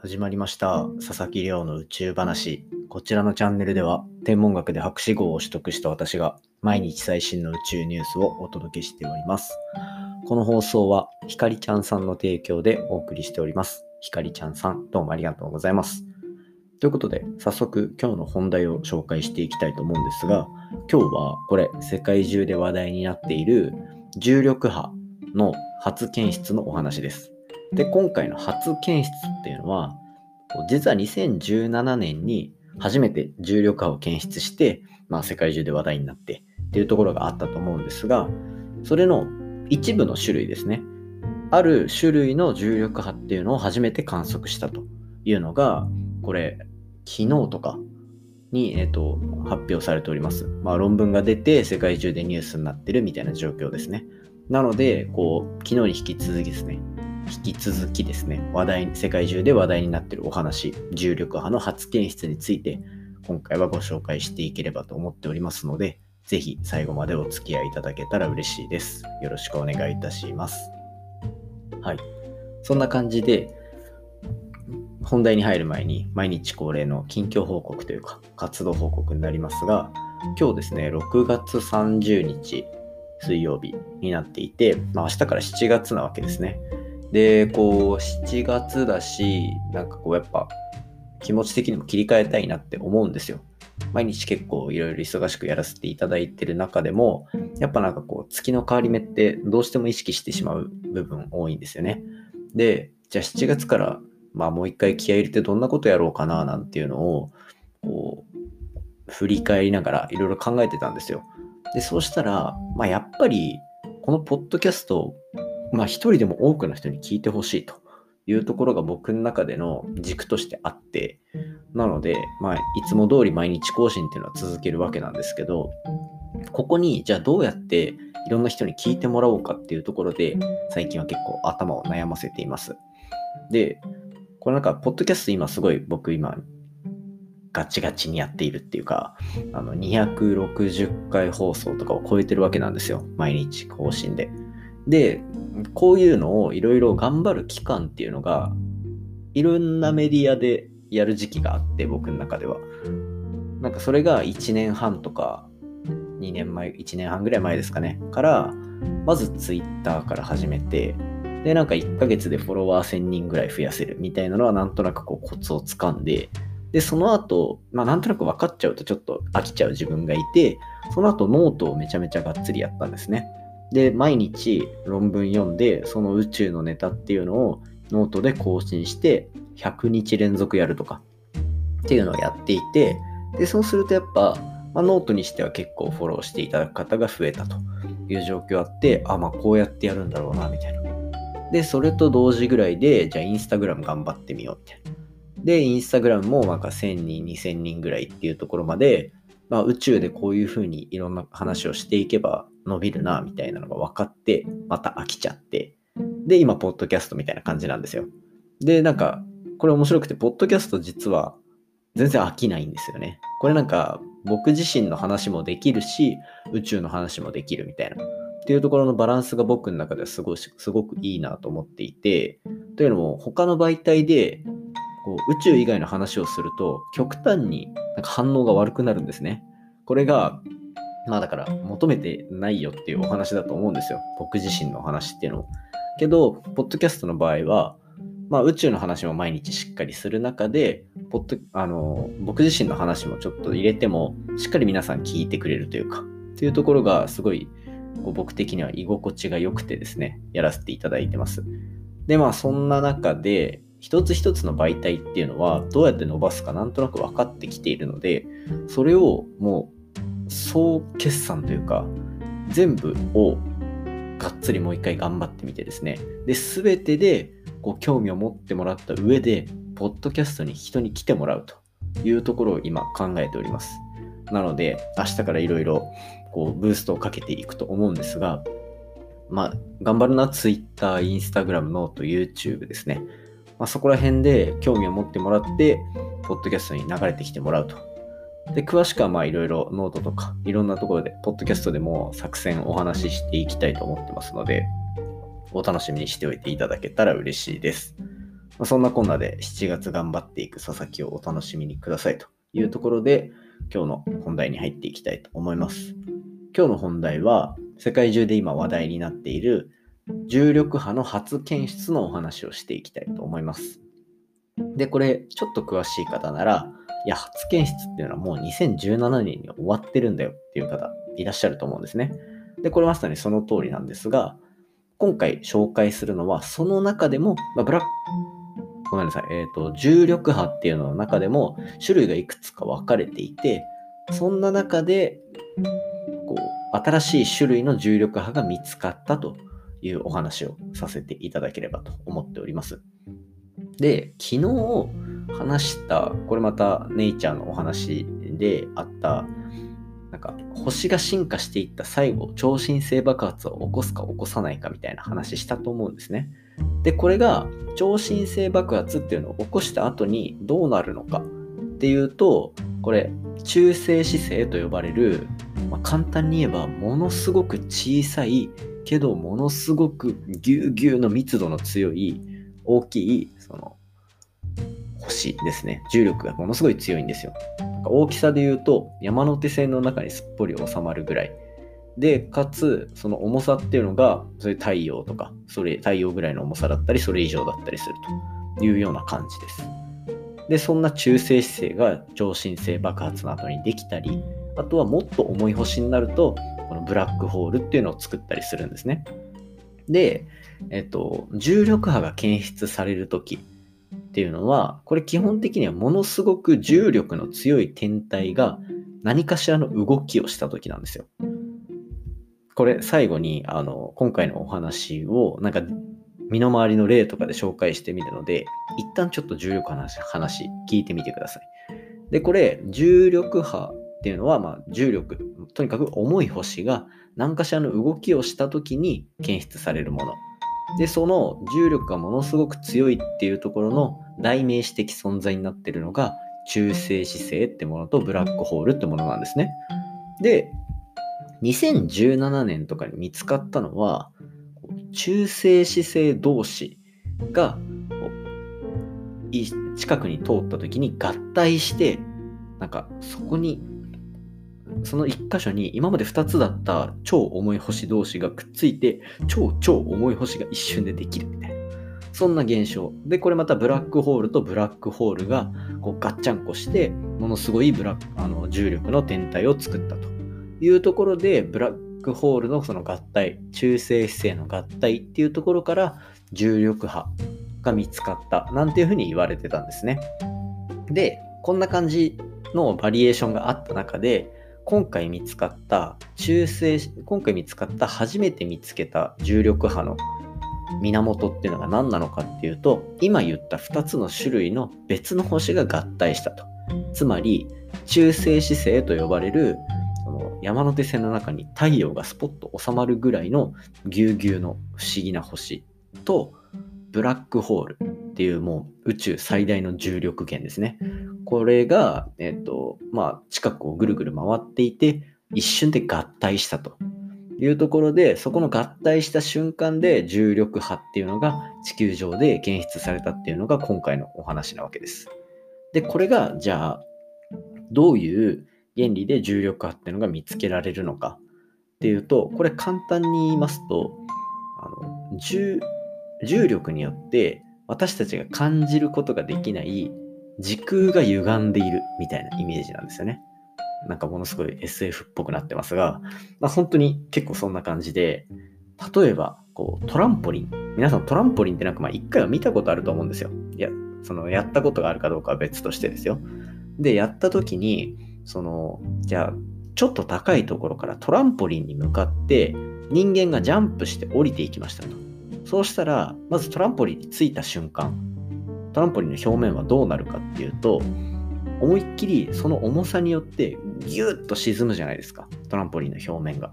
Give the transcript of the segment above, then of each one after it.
始まりました。佐々木亮の宇宙話。こちらのチャンネルでは天文学で博士号を取得した私が毎日最新の宇宙ニュースをお届けしております。この放送はひかりちゃんさんの提供でお送りしております。ひかりちゃんさんどうもありがとうございます。ということで早速今日の本題を紹介していきたいと思うんですが今日はこれ世界中で話題になっている重力波の初検出のお話ですで、今回の初検出っていうのは、実は2017年に初めて重力波を検出して、まあ、世界中で話題になってっていうところがあったと思うんですが、それの一部の種類ですね。ある種類の重力波っていうのを初めて観測したというのが、これ、昨日とかに、えっと、発表されております。まあ、論文が出て世界中でニュースになってるみたいな状況ですね。なので、こう、昨日に引き続きですね、引き続きですね、話題、世界中で話題になっているお話、重力波の初検出について、今回はご紹介していければと思っておりますので、ぜひ最後までお付き合いいただけたら嬉しいです。よろしくお願いいたします。はい。そんな感じで、本題に入る前に毎日恒例の近況報告というか活動報告になりますが、今日ですね、6月30日水曜日になっていて、まあ、明日から7月なわけですね。で、こう、7月だし、なんかこう、やっぱ、気持ち的にも切り替えたいなって思うんですよ。毎日結構いろいろ忙しくやらせていただいてる中でも、やっぱなんかこう、月の変わり目ってどうしても意識してしまう部分多いんですよね。で、じゃあ7月から、まあもう一回気合入れてどんなことやろうかななんていうのを、こう、振り返りながらいろいろ考えてたんですよ。で、そうしたら、まあやっぱり、このポッドキャストまあ一人でも多くの人に聞いてほしいというところが僕の中での軸としてあって、なので、まあいつも通り毎日更新っていうのは続けるわけなんですけど、ここにじゃあどうやっていろんな人に聞いてもらおうかっていうところで、最近は結構頭を悩ませています。で、これなんか、ポッドキャスト今すごい僕今、ガチガチにやっているっていうか、あの、260回放送とかを超えてるわけなんですよ。毎日更新で。で、こういうのをいろいろ頑張る期間っていうのが、いろんなメディアでやる時期があって、僕の中では。なんかそれが1年半とか、2年前、1年半ぐらい前ですかね。から、まず Twitter から始めて、で、なんか1ヶ月でフォロワー1000人ぐらい増やせるみたいなのはなんとなくこうコツをつかんで、で、その後、まあなんとなく分かっちゃうとちょっと飽きちゃう自分がいて、その後ノートをめちゃめちゃがっつりやったんですね。で、毎日論文読んで、その宇宙のネタっていうのをノートで更新して、100日連続やるとかっていうのをやっていて、で、そうするとやっぱ、まあ、ノートにしては結構フォローしていただく方が増えたという状況あって、あ、まあこうやってやるんだろうな、みたいな。で、それと同時ぐらいで、じゃあ Instagram 頑張ってみようって。で、 Instagram もなんか1000人、2000人ぐらいっていうところまで、まあ、宇宙でこういうふうにいろんな話をしていけば伸びるな、みたいなのが分かって、また飽きちゃって、で、今、ポッドキャストみたいな感じなんですよ。で、なんか、これ面白くて、ポッドキャスト実は全然飽きないんですよね。これなんか、僕自身の話もできるし、宇宙の話もできるみたいな。っていうところのバランスが僕の中ではすごすごくいいなと思っていて、というのも、他の媒体でこう宇宙以外の話をすると、極端になんか反応が悪くなるんですね。これがまあだから求めてないよっていうお話だと思うんですよ。僕自身の話っていうのを。けど、ポッドキャストの場合は、まあ宇宙の話も毎日しっかりする中で、ポッドあの僕自身の話もちょっと入れても、しっかり皆さん聞いてくれるというか、っていうところがすごいこう僕的には居心地が良くてですね、やらせていただいてます。で、まあそんな中で、一つ一つの媒体っていうのはどうやって伸ばすかなんとなく分かってきているので、それをもう総決算というか、全部をがっつりもう一回頑張ってみてですね。で、すべてでこう興味を持ってもらった上で、ポッドキャストに人に来てもらうというところを今考えております。なので、明日からいろいろこうブーストをかけていくと思うんですが、まあ、頑張るのは Twitter、 Instagram、note、YouTube ですね。まあ、そこら辺で興味を持ってもらって、ポッドキャストに流れてきてもらうとで、詳しくはまあいろいろノートとかいろんなところで、ポッドキャストでも作戦お話ししていきたいと思ってますので、お楽しみにしておいていただけたら嬉しいです。まあ、そんなこんなで7月頑張っていく佐々木をお楽しみにくださいというところで、今日の本題に入っていきたいと思います。今日の本題は、世界中で今話題になっている重力波の初検出のお話をしていきたいと思います。で、これ、ちょっと詳しい方なら、いや、初検出っていうのはもう2017年に終わってるんだよっていう方いらっしゃると思うんですね。で、これまさにその通りなんですが、今回紹介するのは、その中でも、まあ、ブラック、ごめんなさい、えっ、ー、と、重力波っていうのの中でも種類がいくつか分かれていて、そんな中で、こう、新しい種類の重力波が見つかったというお話をさせていただければと思っております。で、昨日話した、これまたネイチャーのお話であった、なんか星が進化していった最後、超新星爆発を起こすか起こさないかみたいな話したと思うんですね。で、これが超新星爆発っていうのを起こした後にどうなるのかっていうと、これ、中性子星と呼ばれる、まあ、簡単に言えばものすごく小さいけどものすごくぎゅうぎゅうの密度の強い大きいその星ですね。重力がものすごい強いんですよ。大きさで言うと山手線の中にすっぽり収まるぐらい。で、かつ、その重さっていうのが、それ太陽とか、それ、太陽ぐらいの重さだったり、それ以上だったりするというような感じです。で、そんな中性子星が超新星爆発の後にできたり、あとはもっと重い星になると、このブラックホールっていうのを作ったりするんですね。で、えっと、重力波が検出されるとき、っていうのは、これ基本的にはものすごく重力の強い天体が何かしらの動きをした時なんですよ。これ最後にあの今回のお話をなんか身の回りの例とかで紹介してみるので、一旦ちょっと重力の話聞いてみてください。で、これ重力波っていうのは、まあ、重力、とにかく重い星が何かしらの動きをした時に検出されるもの。で、その重力がものすごく強いっていうところの代名詞的存在になってるのが中性子星ってものとブラックホールってものなんですね。で、2017年とかに見つかったのは、中性子星同士が近くに通った時に合体して、なんかそこにその1箇所に今まで2つだった超重い星同士がくっついて超超重い星が一瞬でできるみたいな。そんな現象。で、これまたブラックホールとブラックホールがこうガッチャンコしてものすごいブラックあの重力の天体を作ったというところでブラックホールのその合体、中性子星の合体っていうところから重力波が見つかったなんていうふうに言われてたんですね。で、こんな感じのバリエーションがあった中で今回見つかった中性今回見つかった初めて見つけた重力波の源っていうのが何なのかっていうと今言った2つの種類の別の星が合体したとつまり中性子星と呼ばれるその山手線の中に太陽がスポッと収まるぐらいのぎゅうぎゅうの不思議な星とブラックホールっていうもう宇宙最大の重力圏ですね。これが、えっ、と、まあ、近くをぐるぐる回っていて、一瞬で合体したと。いうところで、そこの合体した瞬間で重力波っていうのが地球上で検出されたっていうのが今回のお話なわけです。で、これが、じゃあ、どういう原理で重力波っていうのが見つけられるのか。っていうと、これ簡単に言いますと、あの重重力によって私たちが感じることができない時空が歪んでいるみたいなイメージなんですよね。なんかものすごい SF っぽくなってますが、まあ、本当に結構そんな感じで、例えばこうトランポリン、皆さんトランポリンってなんかまあ一回は見たことあると思うんですよ。いや、そのやったことがあるかどうかは別としてですよ。で、やった時に、その、じゃあ、ちょっと高いところからトランポリンに向かって人間がジャンプして降りていきましたと。そうしたら、まずトランポリンに着いた瞬間、トランポリンの表面はどうなるかっていうと、思いっきりその重さによってギュッと沈むじゃないですか。トランポリンの表面が。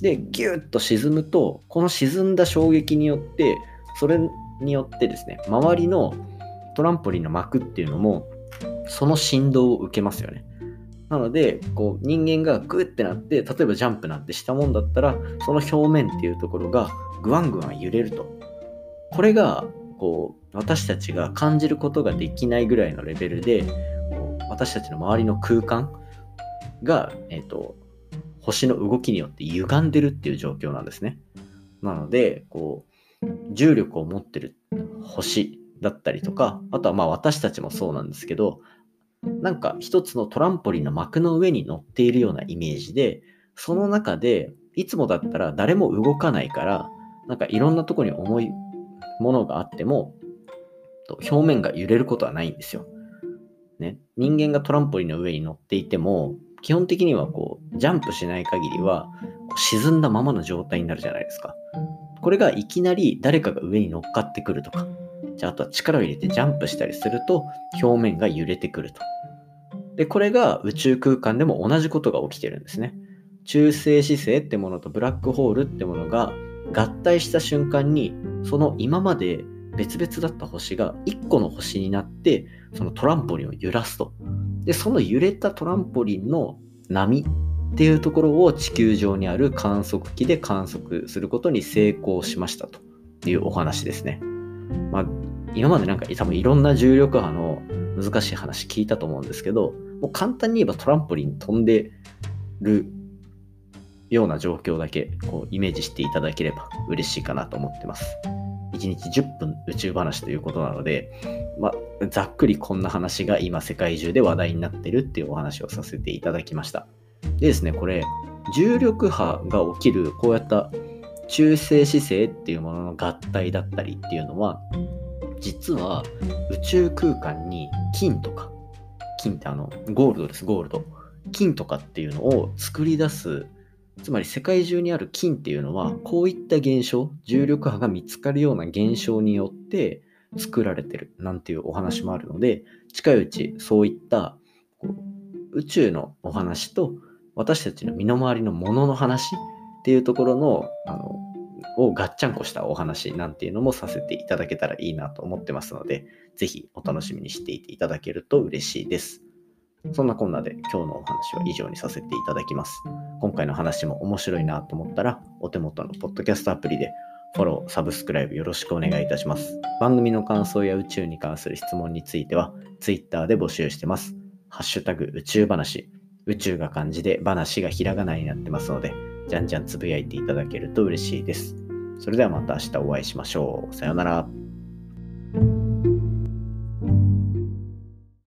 で、ギュッと沈むと、この沈んだ衝撃によって、それによってですね、周りのトランポリンの膜っていうのも、その振動を受けますよね。なので、こう人間がグッてなって、例えばジャンプなんてしたもんだったら、その表面っていうところがグワングワン揺れると。これがこう私たちが感じることができないぐらいのレベルでこう私たちの周りの空間が、えーと、星の動きによって歪んでるっていう状況なんですね。なのでこう重力を持ってる星だったりとかあとはまあ私たちもそうなんですけどなんか一つのトランポリンの幕の上に乗っているようなイメージでその中でいつもだったら誰も動かないからなんかいろんなとこに重いものがあっても表面が揺れることはないんですよ。ね、人間がトランポリンの上に乗っていても基本的にはこうジャンプしない限りは沈んだままの状態になるじゃないですか。これがいきなり誰かが上に乗っかってくるとか、じゃああとは力を入れてジャンプしたりすると表面が揺れてくると。で、これが宇宙空間でも同じことが起きてるんですね。中性子星ってものとブラックホールってものが合体した瞬間にその今まで別々だった星が1個の星になってそのトランポリンを揺らすとでその揺れたトランポリンの波っていうところを地球上にある観測機で観測することに成功しましたというお話ですね。まあ、今までなんか多分いろんな重力波の難しい話聞いたと思うんですけど、もう簡単に言えばトランポリン飛んでるような状況だけこうイメージしていただければ嬉しいかなと思ってます。1日10分宇宙話ということなので、まあ、ざっくりこんな話が今世界中で話題になってるっていうお話をさせていただきました。でですね、これ、重力波が起きるこうやった中性子星っていうものの合体だったりっていうのは、実は宇宙空間に金とか、金ってあの、ゴールドです、ゴールド。金とかっていうのを作り出すつまり世界中にある金っていうのはこういった現象重力波が見つかるような現象によって作られてるなんていうお話もあるので近いうちそういったこう宇宙のお話と私たちの身の回りのものの話っていうところのあのをガッチャンコしたお話なんていうのもさせていただけたらいいなと思ってますので、ぜひお楽しみにしていていただけると嬉しいです。そんなこんなで今日のお話は以上にさせていただきます。今回の話も面白いなと思ったら、お手元のポッドキャストアプリでフォロー、サブスクライブよろしくお願いいたします。番組の感想や宇宙に関する質問については、Twitter で募集してます。ハッシュタグ宇宙話。宇宙が漢字で話がひらがなになってますので、じゃんじゃんつぶやいていただけると嬉しいです。それではまた明日お会いしましょう。さようなら。